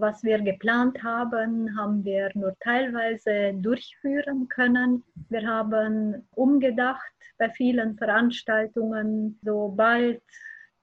Was wir geplant haben, haben wir nur teilweise durchführen können. Wir haben umgedacht bei vielen Veranstaltungen, sobald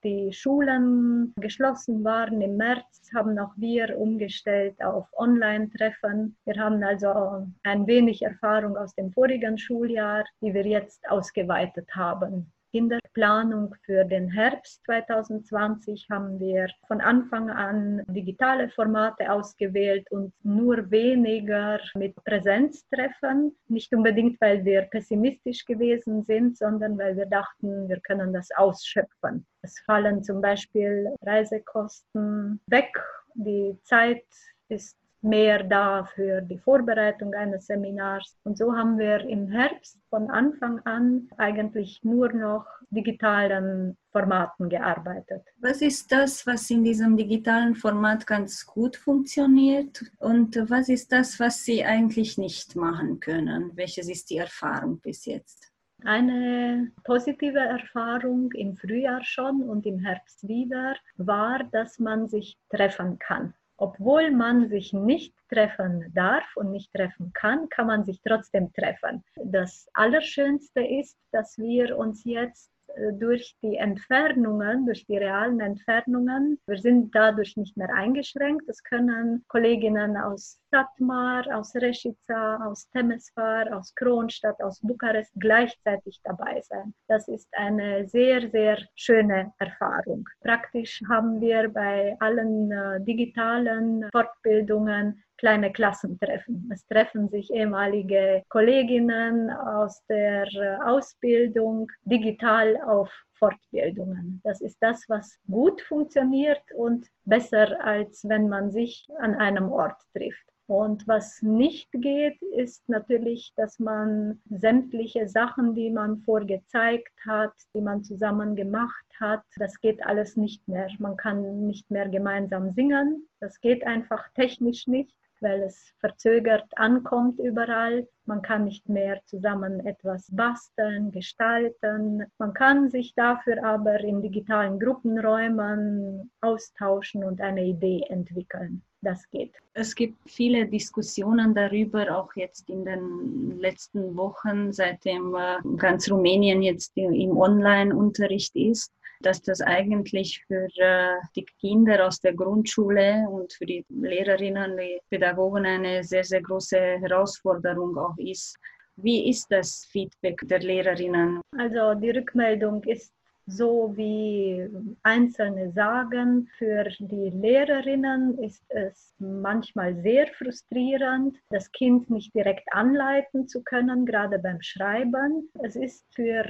die Schulen geschlossen waren im März, haben auch wir umgestellt auf Online-Treffen. Wir haben also ein wenig Erfahrung aus dem vorigen Schuljahr, die wir jetzt ausgeweitet haben. In der Planung für den Herbst 2020 haben wir von Anfang an digitale Formate ausgewählt und nur weniger mit Präsenztreffen. Nicht unbedingt, weil wir pessimistisch gewesen sind, sondern weil wir dachten, wir können das ausschöpfen. Es fallen zum Beispiel Reisekosten weg. Die Zeit ist mehr da für die Vorbereitung eines Seminars. Und so haben wir im Herbst von Anfang an eigentlich nur noch digitalen Formaten gearbeitet. Was ist das, was in diesem digitalen Format ganz gut funktioniert und was ist das, was Sie eigentlich nicht machen können? Welches ist die Erfahrung bis jetzt? Eine positive Erfahrung im Frühjahr schon und im Herbst wieder war, dass man sich treffen kann. Obwohl man sich nicht treffen darf und nicht treffen kann, kann man sich trotzdem treffen. Das Allerschönste ist, dass wir uns jetzt äh, durch die Entfernungen, durch die realen Entfernungen, wir sind dadurch nicht mehr eingeschränkt. Es können Kolleginnen aus Satmar, aus Reshica, aus Temesvar, aus Kronstadt, aus Bukarest gleichzeitig dabei sein. Das ist eine sehr, sehr schöne Erfahrung. Praktisch haben wir bei allen äh, digitalen Fortbildungen kleine Klassentreffen. Es treffen sich ehemalige Kolleginnen aus der äh, Ausbildung digital auf Fortbildungen. Das ist das, was gut funktioniert und besser, als wenn man sich an einem Ort trifft. Und was nicht geht, ist natürlich, dass man sämtliche Sachen, die man vorgezeigt hat, die man zusammen gemacht hat, das geht alles nicht mehr. Man kann nicht mehr gemeinsam singen. Das geht einfach technisch nicht weil es verzögert ankommt überall. Man kann nicht mehr zusammen etwas basteln, gestalten. Man kann sich dafür aber in digitalen Gruppenräumen austauschen und eine Idee entwickeln. Das geht. Es gibt viele Diskussionen darüber, auch jetzt in den letzten Wochen, seitdem äh, ganz Rumänien jetzt im Online-Unterricht ist dass das eigentlich für äh, die Kinder aus der Grundschule und für die Lehrerinnen, die Pädagogen eine sehr, sehr große Herausforderung auch ist. Wie ist das Feedback der Lehrerinnen? Also die Rückmeldung ist so wie Einzelne sagen, für die Lehrerinnen ist es manchmal sehr frustrierend, das Kind nicht direkt anleiten zu können, gerade beim Schreiben. Es ist für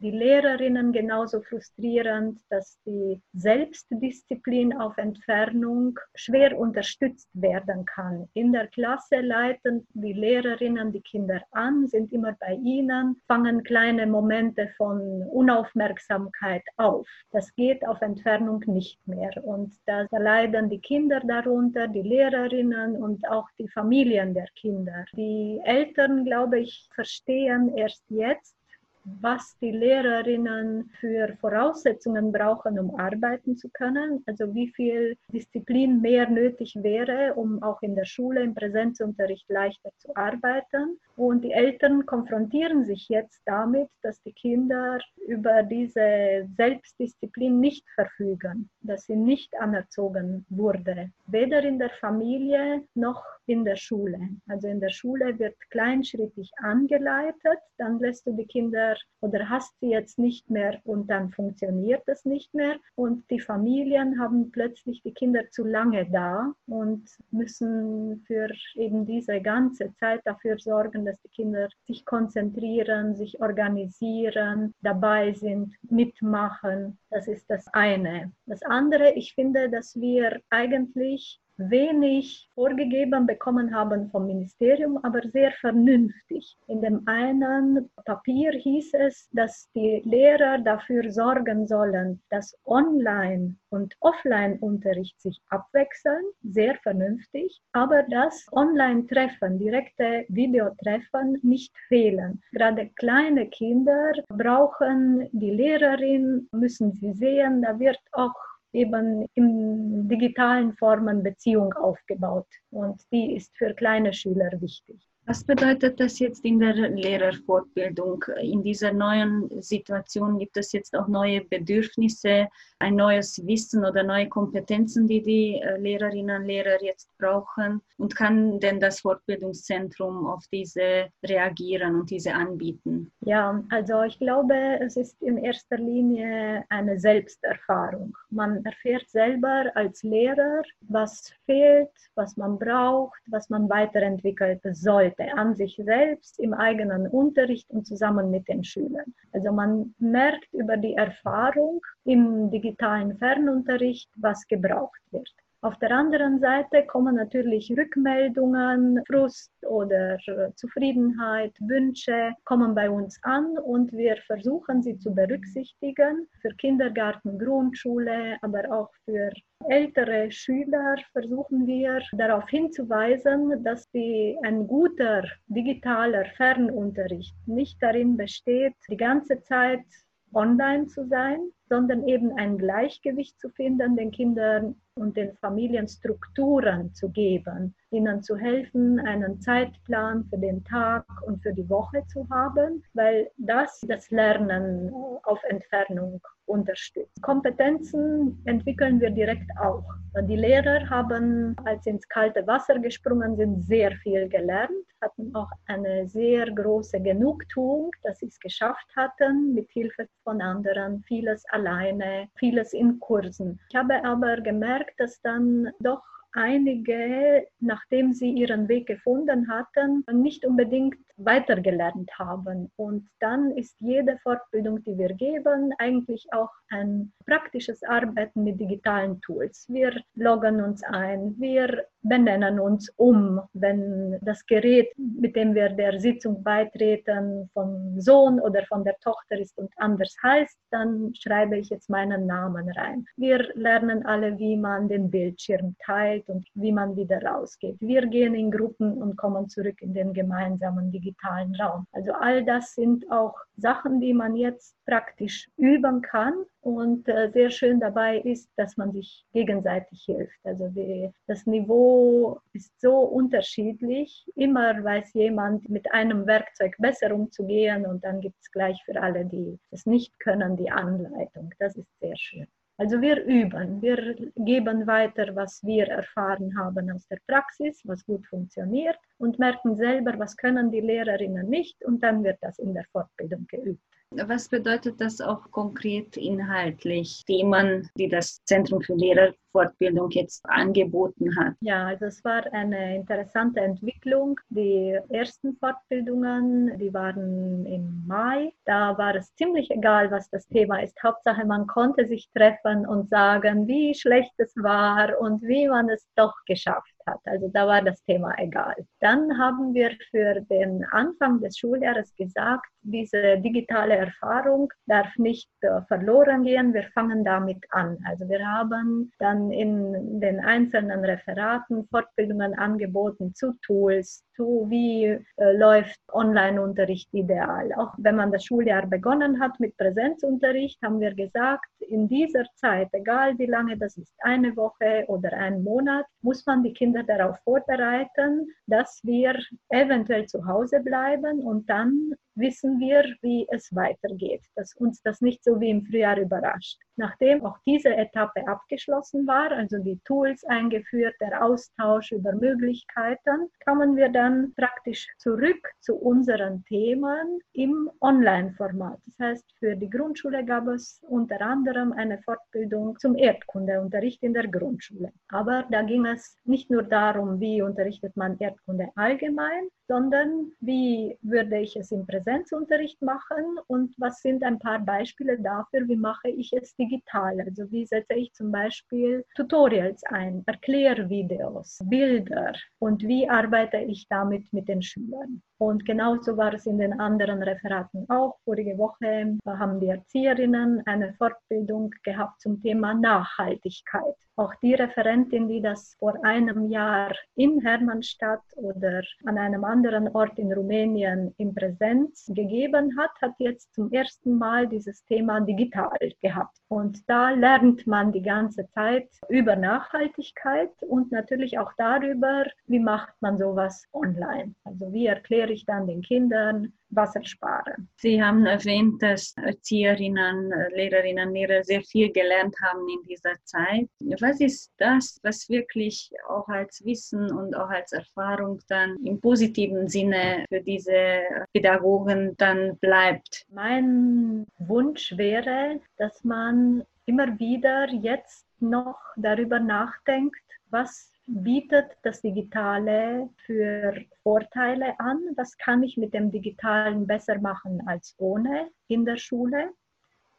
die Lehrerinnen genauso frustrierend, dass die Selbstdisziplin auf Entfernung schwer unterstützt werden kann. In der Klasse leiten die Lehrerinnen die Kinder an, sind immer bei ihnen, fangen kleine Momente von Unaufmerksamkeit auf. Das geht auf Entfernung nicht mehr. Und da leiden die Kinder darunter, die Lehrerinnen und auch die Familien der Kinder. Die Eltern, glaube ich, verstehen erst jetzt, was die Lehrerinnen für Voraussetzungen brauchen, um arbeiten zu können, also wie viel Disziplin mehr nötig wäre, um auch in der Schule im Präsenzunterricht leichter zu arbeiten. Und die Eltern konfrontieren sich jetzt damit, dass die Kinder über diese Selbstdisziplin nicht verfügen, dass sie nicht anerzogen wurde, weder in der Familie noch in der Schule. Also in der Schule wird kleinschrittig angeleitet, dann lässt du die Kinder oder hast sie jetzt nicht mehr und dann funktioniert es nicht mehr. Und die Familien haben plötzlich die Kinder zu lange da und müssen für eben diese ganze Zeit dafür sorgen, dass die Kinder sich konzentrieren, sich organisieren, dabei sind, mitmachen. Das ist das eine. Das andere, ich finde, dass wir eigentlich wenig vorgegeben bekommen haben vom Ministerium, aber sehr vernünftig. In dem einen Papier hieß es, dass die Lehrer dafür sorgen sollen, dass Online- und Offline-Unterricht sich abwechseln, sehr vernünftig, aber dass Online-Treffen, direkte Videotreffen nicht fehlen. Gerade kleine Kinder brauchen die Lehrerin, müssen sie sehen, da wird auch eben in digitalen Formen Beziehung aufgebaut. Und die ist für kleine Schüler wichtig. Was bedeutet das jetzt in der Lehrerfortbildung? In dieser neuen Situation gibt es jetzt auch neue Bedürfnisse, ein neues Wissen oder neue Kompetenzen, die die äh, Lehrerinnen und Lehrer jetzt brauchen? Und kann denn das Fortbildungszentrum auf diese reagieren und diese anbieten? Ja, also ich glaube, es ist in erster Linie eine Selbsterfahrung. Man erfährt selber als Lehrer, was fehlt, was man braucht, was man weiterentwickeln sollte an sich selbst im eigenen Unterricht und zusammen mit den Schülern. Also man merkt über die Erfahrung im digitalen Fernunterricht, was gebraucht wird. Auf der anderen Seite kommen natürlich Rückmeldungen, Frust oder Zufriedenheit, Wünsche kommen bei uns an und wir versuchen sie zu berücksichtigen. Für Kindergarten, Grundschule, aber auch für ältere Schüler versuchen wir darauf hinzuweisen, dass die, ein guter digitaler Fernunterricht nicht darin besteht, die ganze Zeit online zu sein, sondern eben ein Gleichgewicht zu finden, den Kindern und den Familien Strukturen zu geben, ihnen zu helfen, einen Zeitplan für den Tag und für die Woche zu haben, weil das das Lernen auf Entfernung unterstützt. Kompetenzen entwickeln wir direkt auch. Die Lehrer haben, als sie ins kalte Wasser gesprungen sind, sehr viel gelernt, hatten auch eine sehr große Genugtuung, dass sie es geschafft hatten, mit Hilfe von anderen, vieles alleine, vieles in Kursen. Ich habe aber gemerkt, dass dann doch einige, nachdem sie ihren Weg gefunden hatten, nicht unbedingt weitergelernt haben. Und dann ist jede Fortbildung, die wir geben, eigentlich auch ein praktisches Arbeiten mit digitalen Tools. Wir loggen uns ein, wir benennen uns um, wenn das Gerät, mit dem wir der Sitzung beitreten, vom Sohn oder von der Tochter ist und anders heißt, dann schreibe ich jetzt meinen Namen rein. Wir lernen alle, wie man den Bildschirm teilt und wie man wieder rausgeht. Wir gehen in Gruppen und kommen zurück in den gemeinsamen digitalen digitalen Raum. Also all das sind auch Sachen, die man jetzt praktisch üben kann. Und äh, sehr schön dabei ist, dass man sich gegenseitig hilft. Also die, das Niveau ist so unterschiedlich. Immer weiß jemand mit einem Werkzeug besser umzugehen und dann gibt es gleich für alle, die es nicht können, die Anleitung. Das ist sehr schön. Also wir üben, wir geben weiter, was wir erfahren haben aus der Praxis, was gut funktioniert und merken selber, was können die Lehrerinnen nicht und dann wird das in der Fortbildung geübt. Was bedeutet das auch konkret inhaltlich? Themen, die das Zentrum für Lehrerfortbildung jetzt angeboten hat? Ja, also es war eine interessante Entwicklung. Die ersten Fortbildungen, die waren im Mai. Da war es ziemlich egal, was das Thema ist. Hauptsache, man konnte sich treffen und sagen, wie schlecht es war und wie man es doch geschafft hat. Also da war das Thema egal. Dann haben wir für den Anfang des Schuljahres gesagt, diese digitale Erfahrung darf nicht äh, verloren gehen. Wir fangen damit an. Also wir haben dann in den einzelnen Referaten Fortbildungen angeboten zu Tools, zu wie äh, läuft Online-Unterricht ideal. Auch wenn man das Schuljahr begonnen hat mit Präsenzunterricht, haben wir gesagt, in dieser Zeit, egal wie lange das ist, eine Woche oder ein Monat, muss man die Kinder darauf vorbereiten, dass wir eventuell zu Hause bleiben und dann wissen wir, wie es weitergeht, dass uns das nicht so wie im Frühjahr überrascht. Nachdem auch diese Etappe abgeschlossen war, also die Tools eingeführt, der Austausch über Möglichkeiten, kamen wir dann praktisch zurück zu unseren Themen im Online-Format. Das heißt, für die Grundschule gab es unter anderem eine Fortbildung zum Erdkundeunterricht in der Grundschule. Aber da ging es nicht nur darum, wie unterrichtet man Erdkunde allgemein, sondern wie würde ich es im Präsenzunterricht machen und was sind ein paar Beispiele dafür, wie mache ich es digital. Also wie setze ich zum Beispiel Tutorials ein, Erklärvideos, Bilder und wie arbeite ich damit mit den Schülern. Und genauso war es in den anderen Referaten auch. Vorige Woche haben die Erzieherinnen eine Fortbildung gehabt zum Thema Nachhaltigkeit. Auch die Referentin, die das vor einem Jahr in Hermannstadt oder an einem anderen Ort in Rumänien in Präsenz gegeben hat, hat jetzt zum ersten Mal dieses Thema digital gehabt. Und da lernt man die ganze Zeit über Nachhaltigkeit und natürlich auch darüber, wie macht man sowas online. Also wie erkläre ich dann den Kindern, Wasser sparen. Sie haben erwähnt, dass Erzieherinnen, Lehrerinnen, Lehrer sehr viel gelernt haben in dieser Zeit. Was ist das, was wirklich auch als Wissen und auch als Erfahrung dann im positiven Sinne für diese Pädagogen dann bleibt? Mein Wunsch wäre, dass man immer wieder jetzt noch darüber nachdenkt, was bietet das Digitale für Vorteile an? Was kann ich mit dem Digitalen besser machen als ohne in der Schule?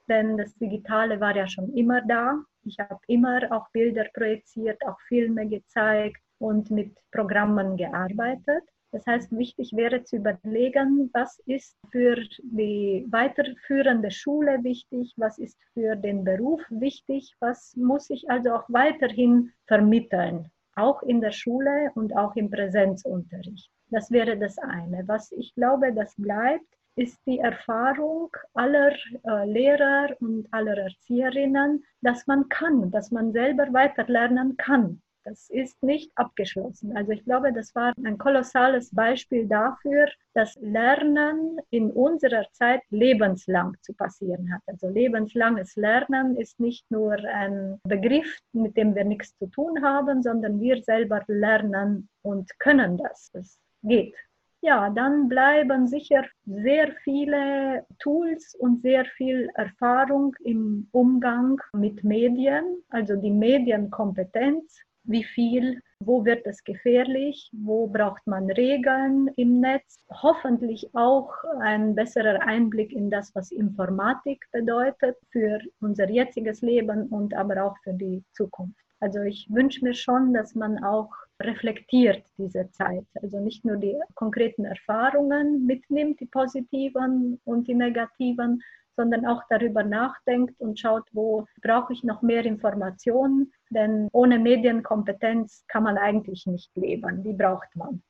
Denn das Digitale war ja schon immer da. Ich habe immer auch Bilder projiziert, auch Filme gezeigt und mit Programmen gearbeitet. Das heißt, wichtig wäre zu überlegen, was ist für die weiterführende Schule wichtig, was ist für den Beruf wichtig, was muss ich also auch weiterhin vermitteln auch in der Schule und auch im Präsenzunterricht. Das wäre das eine. Was ich glaube, das bleibt, ist die Erfahrung aller äh, Lehrer und aller Erzieherinnen, dass man kann, dass man selber weiter lernen kann. Das ist nicht abgeschlossen. Also ich glaube, das war ein kolossales Beispiel dafür, dass Lernen in unserer Zeit lebenslang zu passieren hat. Also lebenslanges Lernen ist nicht nur ein Begriff, mit dem wir nichts zu tun haben, sondern wir selber lernen und können das. Es geht. Ja, dann bleiben sicher sehr viele Tools und sehr viel Erfahrung im Umgang mit Medien, also die Medienkompetenz wie viel, wo wird es gefährlich, wo braucht man Regeln im Netz. Hoffentlich auch ein besserer Einblick in das, was Informatik bedeutet für unser jetziges Leben und aber auch für die Zukunft. Also ich wünsche mir schon, dass man auch reflektiert diese Zeit. Also nicht nur die konkreten Erfahrungen mitnimmt, die positiven und die negativen, sondern auch darüber nachdenkt und schaut, wo brauche ich noch mehr Informationen, denn ohne Medienkompetenz kann man eigentlich nicht leben. Die braucht man.